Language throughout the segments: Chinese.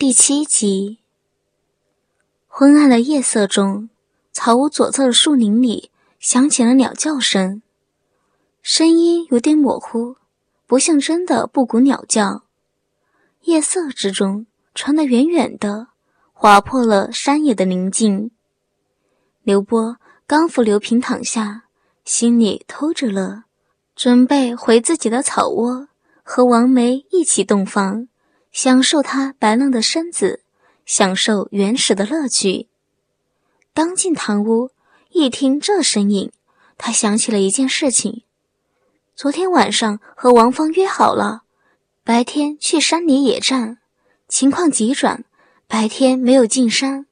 第七集。昏暗的夜色中，草屋左侧的树林里响起了鸟叫声，声音有点模糊，不像真的布谷鸟叫。夜色之中，传得远远的，划破了山野的宁静。刘波刚扶刘平躺下，心里偷着乐，准备回自己的草窝，和王梅一起洞房。享受他白嫩的身子，享受原始的乐趣。刚进堂屋，一听这声音，他想起了一件事情：昨天晚上和王芳约好了，白天去山里野战，情况急转，白天没有进山。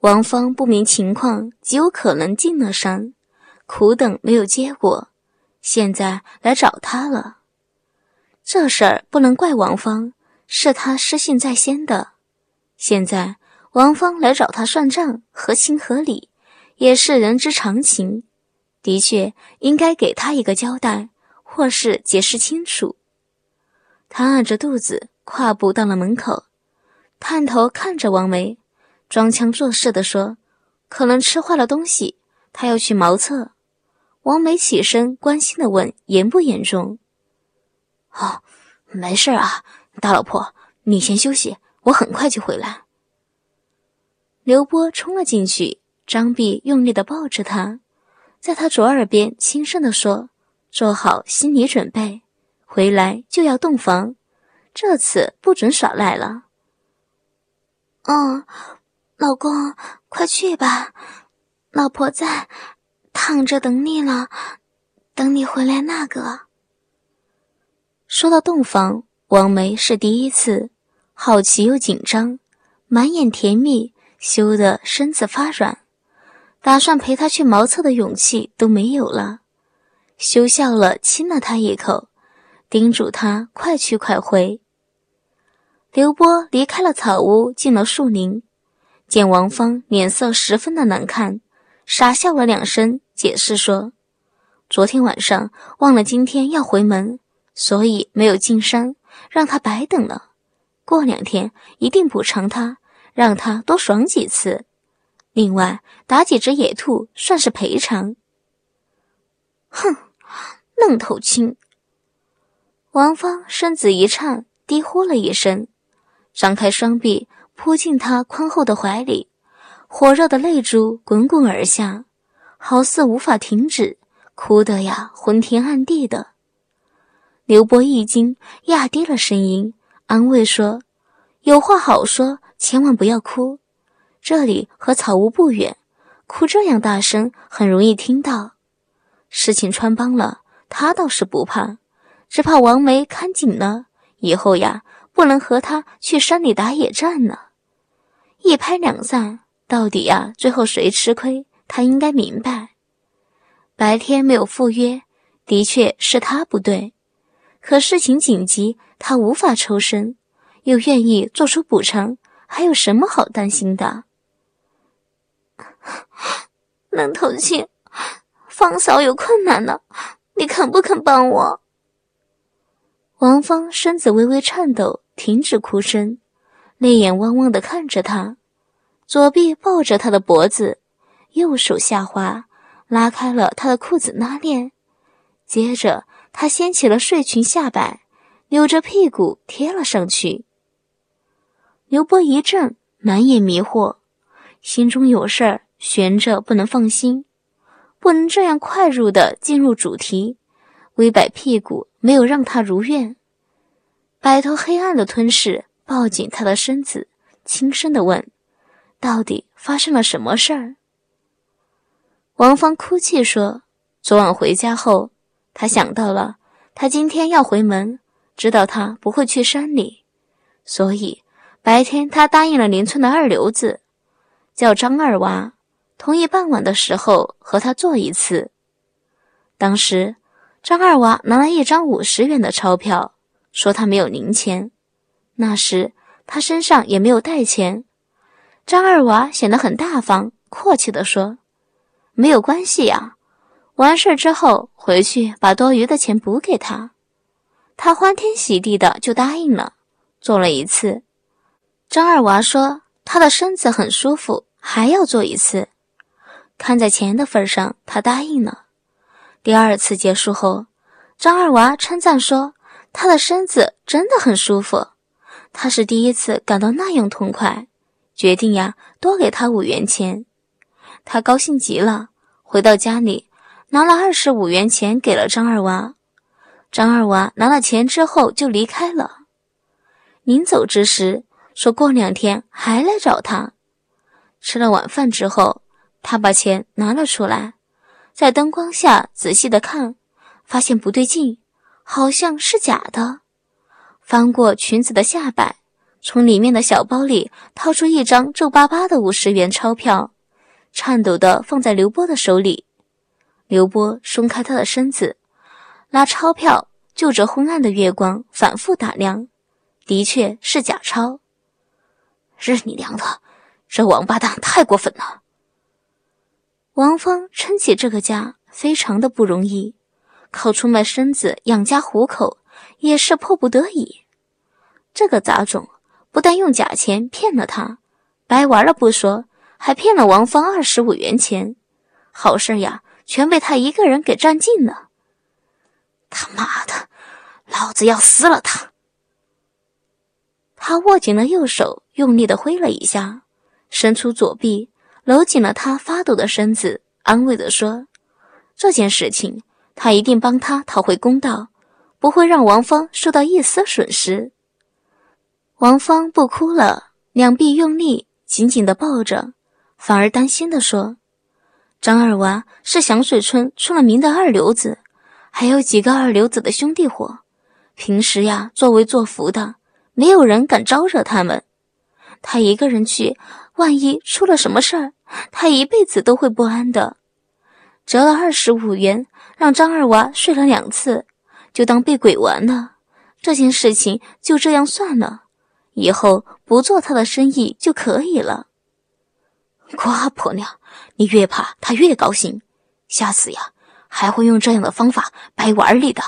王芳不明情况，极有可能进了山，苦等没有结果，现在来找他了。这事儿不能怪王芳。是他失信在先的，现在王芳来找他算账，合情合理，也是人之常情。的确应该给他一个交代，或是解释清楚。他按着肚子，跨步到了门口，探头看着王梅，装腔作势地说：“可能吃坏了东西，他要去茅厕。”王梅起身，关心地问：“严不严重？”“哦，没事啊。”大老婆，你先休息，我很快就回来。刘波冲了进去，张碧用力的抱着他，在他左耳边轻声的说：“做好心理准备，回来就要洞房，这次不准耍赖了。”“嗯，老公，快去吧，老婆在，躺着等你了，等你回来那个。”说到洞房。王梅是第一次，好奇又紧张，满眼甜蜜，羞得身子发软，打算陪他去茅厕的勇气都没有了，羞笑了，亲了他一口，叮嘱他快去快回。刘波离开了草屋，进了树林，见王芳脸色十分的难看，傻笑了两声，解释说：“昨天晚上忘了今天要回门，所以没有进山。”让他白等了，过两天一定补偿他，让他多爽几次。另外打几只野兔算是赔偿。哼，愣头青！王芳身子一颤，低呼了一声，张开双臂扑进他宽厚的怀里，火热的泪珠滚滚而下，好似无法停止，哭得呀昏天暗地的。刘波一惊，压低了声音安慰说：“有话好说，千万不要哭。这里和草屋不远，哭这样大声很容易听到。事情穿帮了，他倒是不怕，只怕王梅看紧了，以后呀不能和他去山里打野战了。一拍两散，到底呀最后谁吃亏？他应该明白。白天没有赴约，的确是他不对。”可事情紧急，他无法抽身，又愿意做出补偿，还有什么好担心的？愣头青，方嫂有困难了，你肯不肯帮我？王芳身子微微颤抖，停止哭声，泪眼汪汪的看着他，左臂抱着他的脖子，右手下滑，拉开了他的裤子拉链，接着。他掀起了睡裙下摆，扭着屁股贴了上去。刘波一怔，满眼迷惑，心中有事儿悬着，不能放心，不能这样快入的进入主题。微摆屁股没有让他如愿，摆脱黑暗的吞噬，抱紧他的身子，轻声的问：“到底发生了什么事儿？”王芳哭泣说：“昨晚回家后。”他想到了，他今天要回门，知道他不会去山里，所以白天他答应了邻村的二流子，叫张二娃，同意傍晚的时候和他做一次。当时张二娃拿了一张五十元的钞票，说他没有零钱，那时他身上也没有带钱。张二娃显得很大方，阔气地说：“没有关系呀。”完事之后回去把多余的钱补给他，他欢天喜地的就答应了，做了一次。张二娃说他的身子很舒服，还要做一次。看在钱的份上，他答应了。第二次结束后，张二娃称赞说他的身子真的很舒服，他是第一次感到那样痛快，决定呀多给他五元钱。他高兴极了，回到家里拿了二十五元钱给了张二娃。张二娃拿了钱之后就离开了。临走之时，说过两天还来找他。吃了晚饭之后，他把钱拿了出来，在灯光下仔细的看，发现不对劲，好像是假的。翻过裙子的下摆，从里面的小包里掏出一张皱巴巴的五十元钞票，颤抖的放在刘波的手里。刘波松开他的身子。拿钞票就着昏暗的月光反复打量，的确是假钞。日你娘的，这王八蛋太过分了！王芳撑起这个家非常的不容易，靠出卖身子养家糊口也是迫不得已。这个杂种不但用假钱骗了他，白玩了不说，还骗了王芳二十五元钱，好事呀全被他一个人给占尽了。他妈的，老子要撕了他！他握紧了右手，用力的挥了一下，伸出左臂，搂紧了他发抖的身子，安慰的说：“这件事情，他一定帮他讨回公道，不会让王芳受到一丝损失。”王芳不哭了，两臂用力，紧紧的抱着，反而担心的说：“张二娃是响水村出了名的二流子。”还有几个二流子的兄弟伙，平时呀作威作福的，没有人敢招惹他们。他一个人去，万一出了什么事儿，他一辈子都会不安的。折了二十五元，让张二娃睡了两次，就当被鬼玩了。这件事情就这样算了，以后不做他的生意就可以了。瓜婆娘，你越怕他越高兴，下次呀。还会用这样的方法掰碗里的。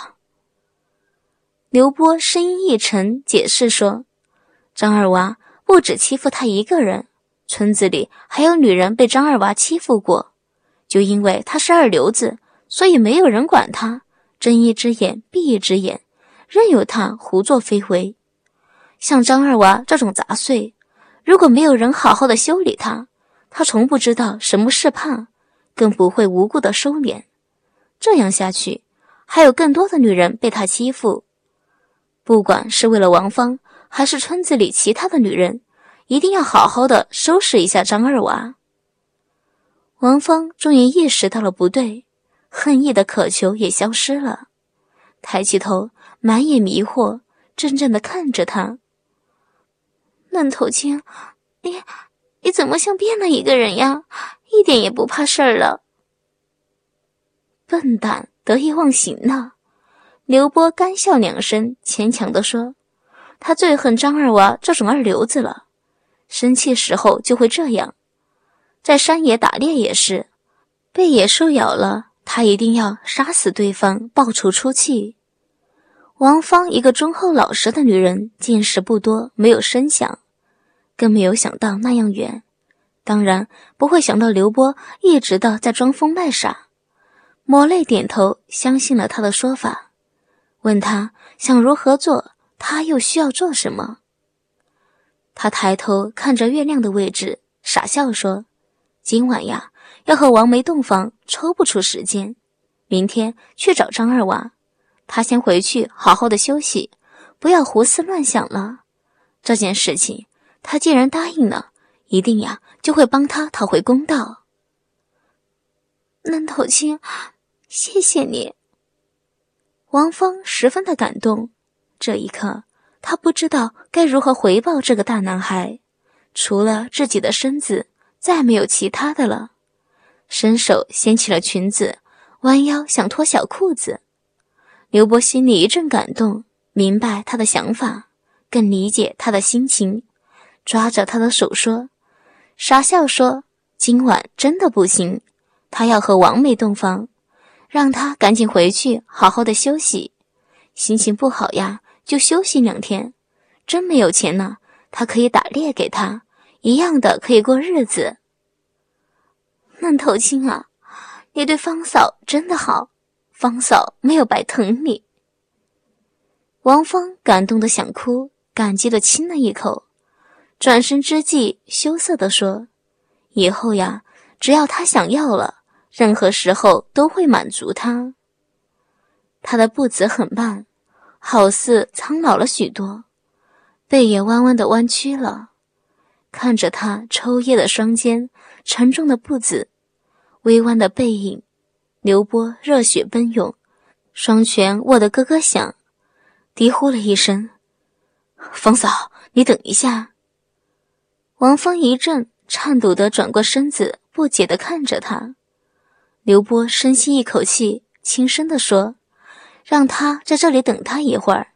刘波声音一沉，解释说：“张二娃不止欺负他一个人，村子里还有女人被张二娃欺负过。就因为他是二流子，所以没有人管他，睁一只眼闭一只眼，任由他胡作非为。像张二娃这种杂碎，如果没有人好好的修理他，他从不知道什么是怕，更不会无故的收敛。”这样下去，还有更多的女人被他欺负。不管是为了王芳，还是村子里其他的女人，一定要好好的收拾一下张二娃。王芳终于意识到了不对，恨意的渴求也消失了，抬起头，满眼迷惑，怔怔的看着他。愣头青，你你怎么像变了一个人呀？一点也不怕事儿了。笨蛋，得意忘形呢！刘波干笑两声，牵强地说：“他最恨张二娃这种二流子了，生气时候就会这样。在山野打猎也是，被野兽咬了，他一定要杀死对方报仇出气。”王芳一个忠厚老实的女人，见识不多，没有声响，更没有想到那样远，当然不会想到刘波一直的在装疯卖傻。抹泪点头，相信了他的说法，问他想如何做，他又需要做什么。他抬头看着月亮的位置，傻笑说：“今晚呀，要和王梅洞房，抽不出时间。明天去找张二娃，他先回去好好的休息，不要胡思乱想了。这件事情，他既然答应了，一定呀就会帮他讨回公道。”嫩头青。谢谢你，王芳十分的感动。这一刻，她不知道该如何回报这个大男孩，除了自己的身子，再没有其他的了。伸手掀起了裙子，弯腰想脱小裤子。刘波心里一阵感动，明白他的想法，更理解他的心情，抓着他的手说：“傻笑说，今晚真的不行，他要和王梅洞房。”让他赶紧回去，好好的休息。心情不好呀，就休息两天。真没有钱呢，他可以打猎给他，一样的可以过日子。嫩头青啊，你对方嫂真的好，方嫂没有白疼你。王芳感动的想哭，感激的亲了一口，转身之际羞涩的说：“以后呀，只要他想要了，任何时候都会满足他。”他的步子很慢，好似苍老了许多，背也弯弯的弯曲了。看着他抽噎的双肩，沉重的步子，微弯的背影，刘波热血奔涌，双拳握得咯咯响，低呼了一声：“方嫂，你等一下。”王芳一阵，颤抖的转过身子，不解的看着他。刘波深吸一口气，轻声的说：“让他在这里等他一会儿，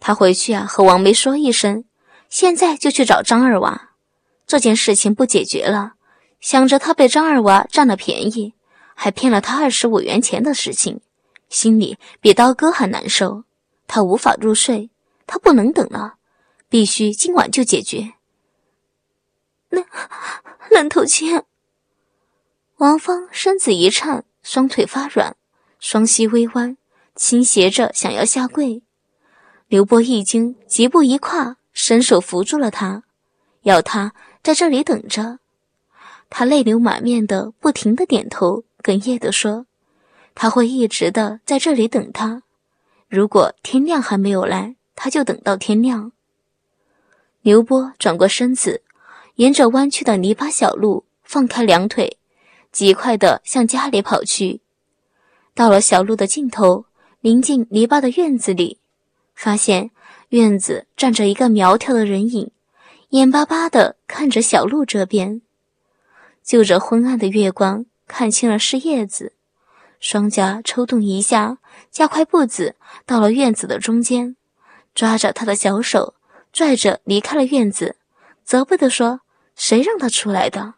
他回去啊和王梅说一声，现在就去找张二娃。”这件事情不解决了，想着他被张二娃占了便宜，还骗了他二十五元钱的事情，心里比刀割还难受。他无法入睡，他不能等了，必须今晚就解决。那冷头青，王芳身子一颤，双腿发软，双膝微弯，倾斜着想要下跪。刘波一惊，急步一跨，伸手扶住了他，要他。在这里等着，他泪流满面的，不停的点头，哽咽的说：“他会一直的在这里等他。如果天亮还没有来，他就等到天亮。”刘波转过身子，沿着弯曲的泥巴小路，放开两腿，极快的向家里跑去。到了小路的尽头，临近泥巴的院子里，发现院子站着一个苗条的人影。眼巴巴的看着小路这边，就着昏暗的月光，看清了是叶子。双颊抽动一下，加快步子，到了院子的中间，抓着他的小手，拽着离开了院子，责备的说：“谁让他出来的？”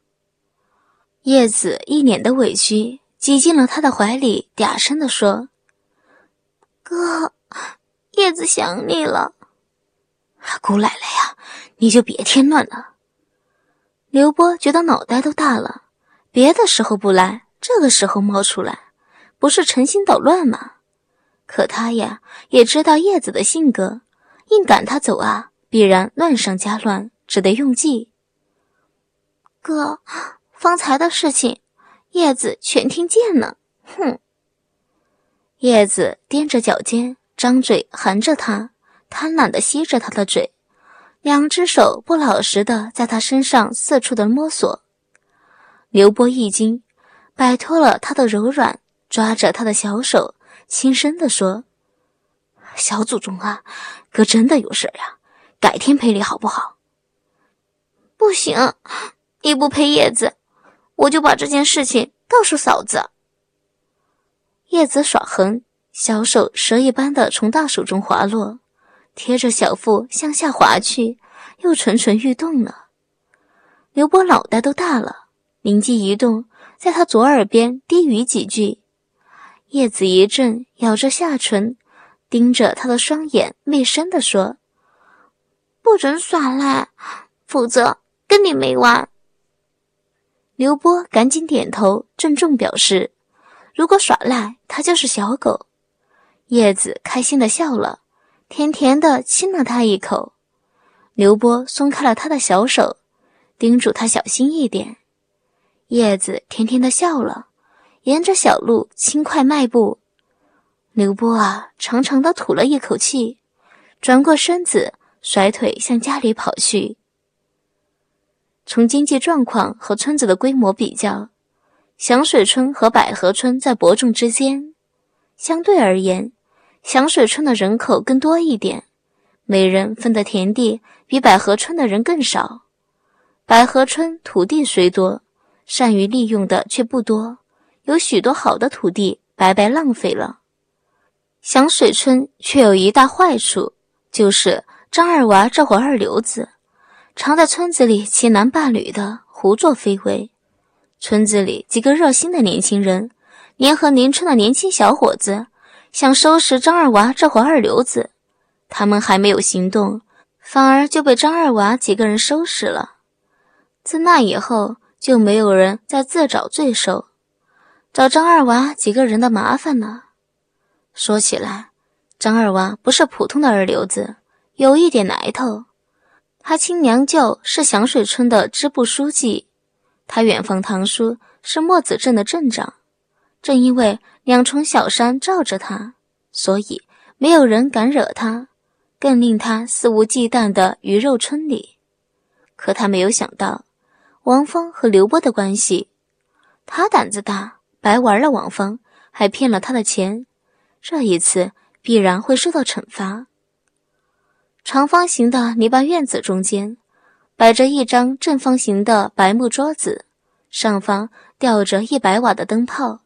叶子一脸的委屈，挤进了他的怀里，嗲声的说：“哥，叶子想你了。”姑奶奶呀，你就别添乱了。刘波觉得脑袋都大了，别的时候不来，这个时候冒出来，不是诚心捣乱吗？可他呀，也知道叶子的性格，硬赶他走啊，必然乱上加乱，只得用计。哥，方才的事情，叶子全听见了。哼！叶子踮着脚尖，张嘴含着他。贪婪的吸着他的嘴，两只手不老实的在他身上四处的摸索。刘波一惊，摆脱了他的柔软，抓着他的小手，轻声的说：“小祖宗啊，哥真的有事呀，改天赔礼好不好？”“不行，你不陪叶子，我就把这件事情告诉嫂子。”叶子耍横，小手蛇一般的从大手中滑落。贴着小腹向下滑去，又蠢蠢欲动了。刘波脑袋都大了，灵机一动，在他左耳边低语几句。叶子一震，咬着下唇，盯着他的双眼，媚声地说：“不准耍赖，否则跟你没完。”刘波赶紧点头，郑重表示：“如果耍赖，他就是小狗。”叶子开心的笑了。甜甜的亲了他一口，刘波松开了他的小手，叮嘱他小心一点。叶子甜甜的笑了，沿着小路轻快迈步。刘波啊，长长的吐了一口气，转过身子，甩腿向家里跑去。从经济状况和村子的规模比较，响水村和百合村在伯仲之间，相对而言。响水村的人口更多一点，每人分的田地比百合村的人更少。百合村土地虽多，善于利用的却不多，有许多好的土地白白浪费了。响水村却有一大坏处，就是张二娃这伙二流子，常在村子里欺男霸女的胡作非为。村子里几个热心的年轻人，联合邻村的年轻小伙子。想收拾张二娃这伙二流子，他们还没有行动，反而就被张二娃几个人收拾了。自那以后，就没有人再自找罪受，找张二娃几个人的麻烦了。说起来，张二娃不是普通的二流子，有一点来头。他亲娘舅是响水村的支部书记，他远房堂叔是墨子镇的镇长。正因为两重小山罩着他，所以没有人敢惹他，更令他肆无忌惮的鱼肉村里。可他没有想到，王峰和刘波的关系，他胆子大，白玩了王峰，还骗了他的钱。这一次必然会受到惩罚。长方形的泥巴院子中间，摆着一张正方形的白木桌子，上方吊着一百瓦的灯泡，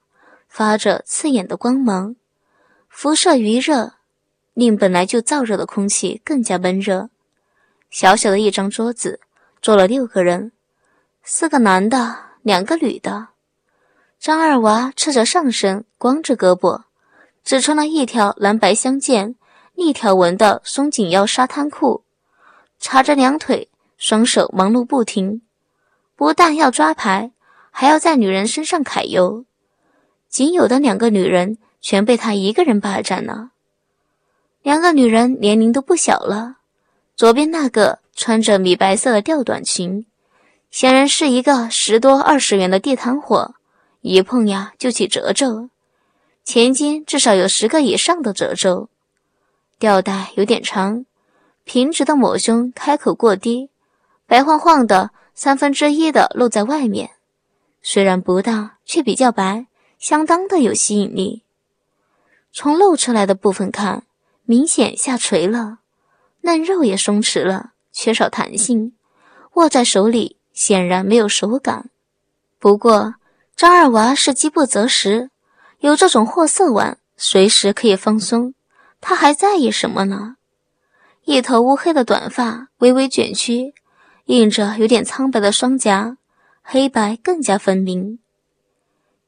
发着刺眼的光芒，辐射余热，令本来就燥热的空气更加闷热。小小的一张桌子，坐了六个人，四个男的，两个女的。张二娃赤着上身，光着胳膊。只穿了一条蓝白相间、一条纹的松紧腰沙滩裤，叉着两腿，双手忙碌不停，不但要抓牌，还要在女人身上揩油。仅有的两个女人全被他一个人霸占了。两个女人年龄都不小了，左边那个穿着米白色的吊短裙，显然是一个十多二十元的地摊货，一碰呀就起褶皱。前襟至少有十个以上的褶皱，吊带有点长，平直的抹胸开口过低，白晃晃的三分之一的露在外面，虽然不大，却比较白，相当的有吸引力。从露出来的部分看，明显下垂了，嫩肉也松弛了，缺少弹性，握在手里显然没有手感。不过张二娃是饥不择食。有这种货色碗，随时可以放松。他还在意什么呢？一头乌黑的短发微微卷曲，映着有点苍白的双颊，黑白更加分明。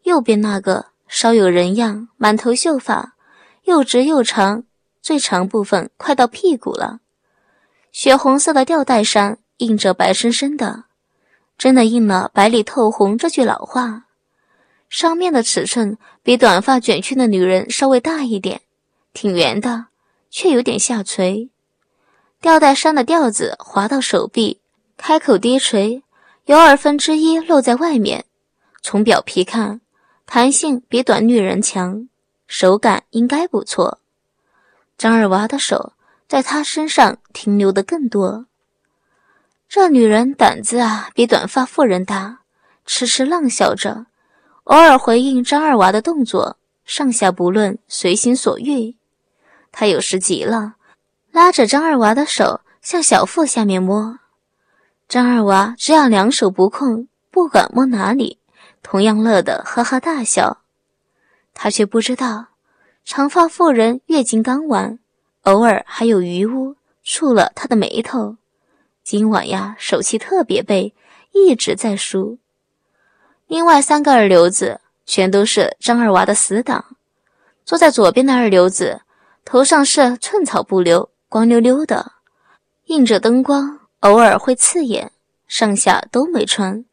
右边那个稍有人样，满头秀发，又直又长，最长部分快到屁股了。血红色的吊带上印着白生生的，真的印了“白里透红”这句老话。上面的尺寸比短发卷曲的女人稍微大一点，挺圆的，却有点下垂。吊带衫的吊子滑到手臂，开口低垂，有二分之一露在外面。从表皮看，弹性比短女人强，手感应该不错。张二娃的手在她身上停留的更多。这女人胆子啊，比短发妇人大，痴痴浪笑着。偶尔回应张二娃的动作，上下不论，随心所欲。他有时急了，拉着张二娃的手向小腹下面摸。张二娃只要两手不空，不管摸哪里，同样乐得哈哈大笑。他却不知道，长发妇人月经刚完，偶尔还有余污触了他的眉头。今晚呀，手气特别背，一直在输。另外三个二流子全都是张二娃的死党。坐在左边的二流子头上是寸草不留，光溜溜的，映着灯光，偶尔会刺眼。上下都没穿，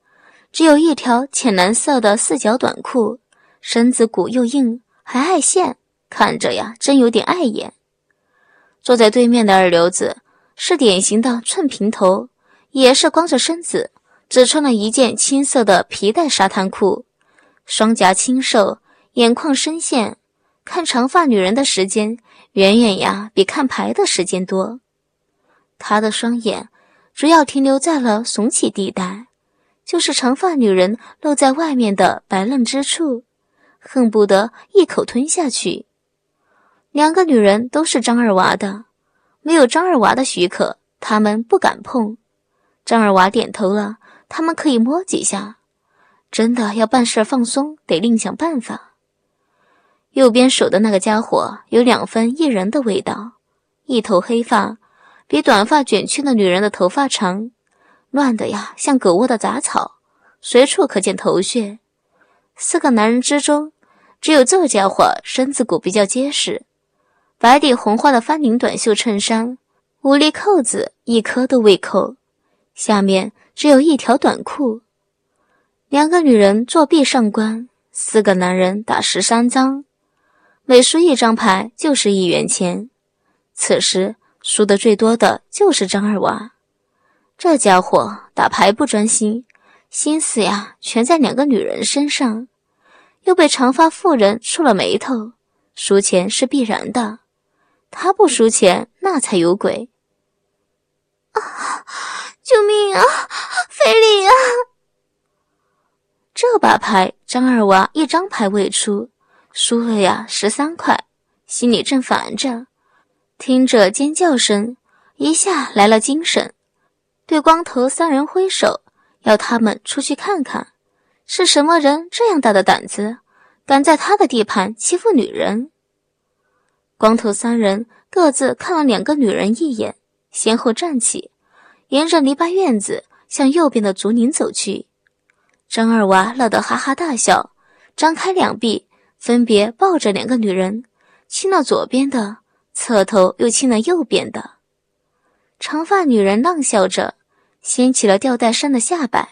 只有一条浅蓝色的四角短裤，身子骨又硬，还爱现，看着呀，真有点碍眼。坐在对面的二流子是典型的寸平头，也是光着身子。只穿了一件青色的皮带沙滩裤，双颊清瘦，眼眶深陷，看长发女人的时间远远呀比看牌的时间多。他的双眼主要停留在了耸起地带，就是长发女人露在外面的白嫩之处，恨不得一口吞下去。两个女人都是张二娃的，没有张二娃的许可，他们不敢碰。张二娃点头了。他们可以摸几下，真的要办事放松，得另想办法。右边手的那个家伙有两分一人的味道，一头黑发，比短发卷曲的女人的头发长，乱的呀像狗窝的杂草，随处可见头屑。四个男人之中，只有这家伙身子骨比较结实，白底红花的翻领短袖衬衫，无厘扣子一颗都未扣，下面只有一条短裤。两个女人作壁上观，四个男人打十三张，每输一张牌就是一元钱。此时输的最多的就是张二娃，这家伙打牌不专心，心思呀全在两个女人身上，又被长发妇人触了眉头，输钱是必然的，他不输钱那才有鬼。啊！救命啊！非礼啊！这把牌，张二娃一张牌未出，输了呀十三块，心里正烦着，听着尖叫声，一下来了精神，对光头三人挥手，要他们出去看看，是什么人这样大的胆子，敢在他的地盘欺负女人？光头三人各自看了两个女人一眼。先后站起，沿着篱笆院子向右边的竹林走去。张二娃乐得哈哈大笑，张开两臂，分别抱着两个女人，亲了左边的，侧头又亲了右边的。长发女人浪笑着，掀起了吊带衫的下摆。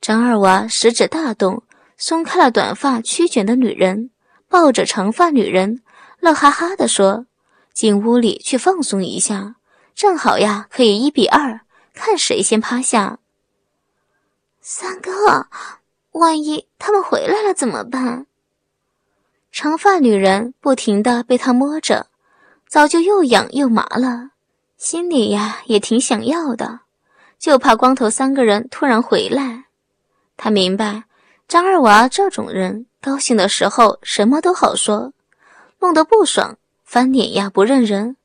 张二娃食指大动，松开了短发曲卷的女人，抱着长发女人，乐哈哈地说：“进屋里去放松一下。”正好呀，可以一比二，看谁先趴下。三哥，万一他们回来了怎么办？长发女人不停的被他摸着，早就又痒又麻了，心里呀也挺想要的，就怕光头三个人突然回来。他明白张二娃这种人，高兴的时候什么都好说，弄得不爽，翻脸呀不认人。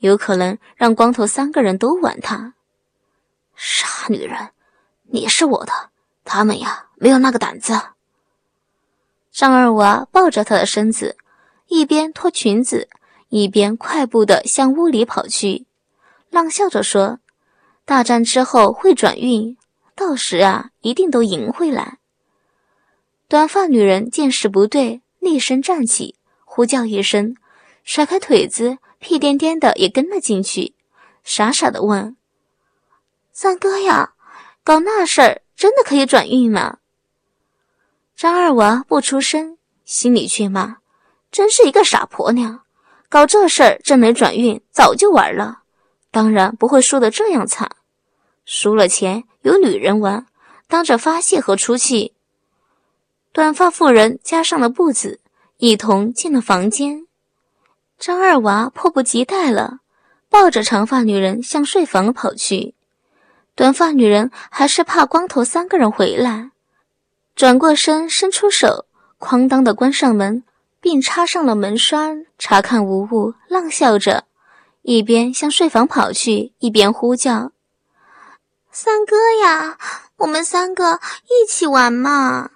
有可能让光头三个人都玩他，傻女人，你是我的，他们呀没有那个胆子。张二娃抱着他的身子，一边脱裙子，一边快步的向屋里跑去，浪笑着说：“大战之后会转运，到时啊一定都赢回来。”短发女人见势不对，厉声站起，呼叫一声，甩开腿子。屁颠颠的也跟了进去，傻傻的问：“三哥呀，搞那事儿真的可以转运吗？”张二娃不出声，心里却骂：“真是一个傻婆娘，搞这事儿真能转运，早就玩了。当然不会输得这样惨，输了钱有女人玩，当着发泄和出气。”短发妇人加上了步子，一同进了房间。张二娃迫不及待了，抱着长发女人向睡房跑去。短发女人还是怕光头三个人回来，转过身，伸出手，哐当的关上门，并插上了门栓，查看无误，浪笑着，一边向睡房跑去，一边呼叫：“三哥呀，我们三个一起玩嘛！”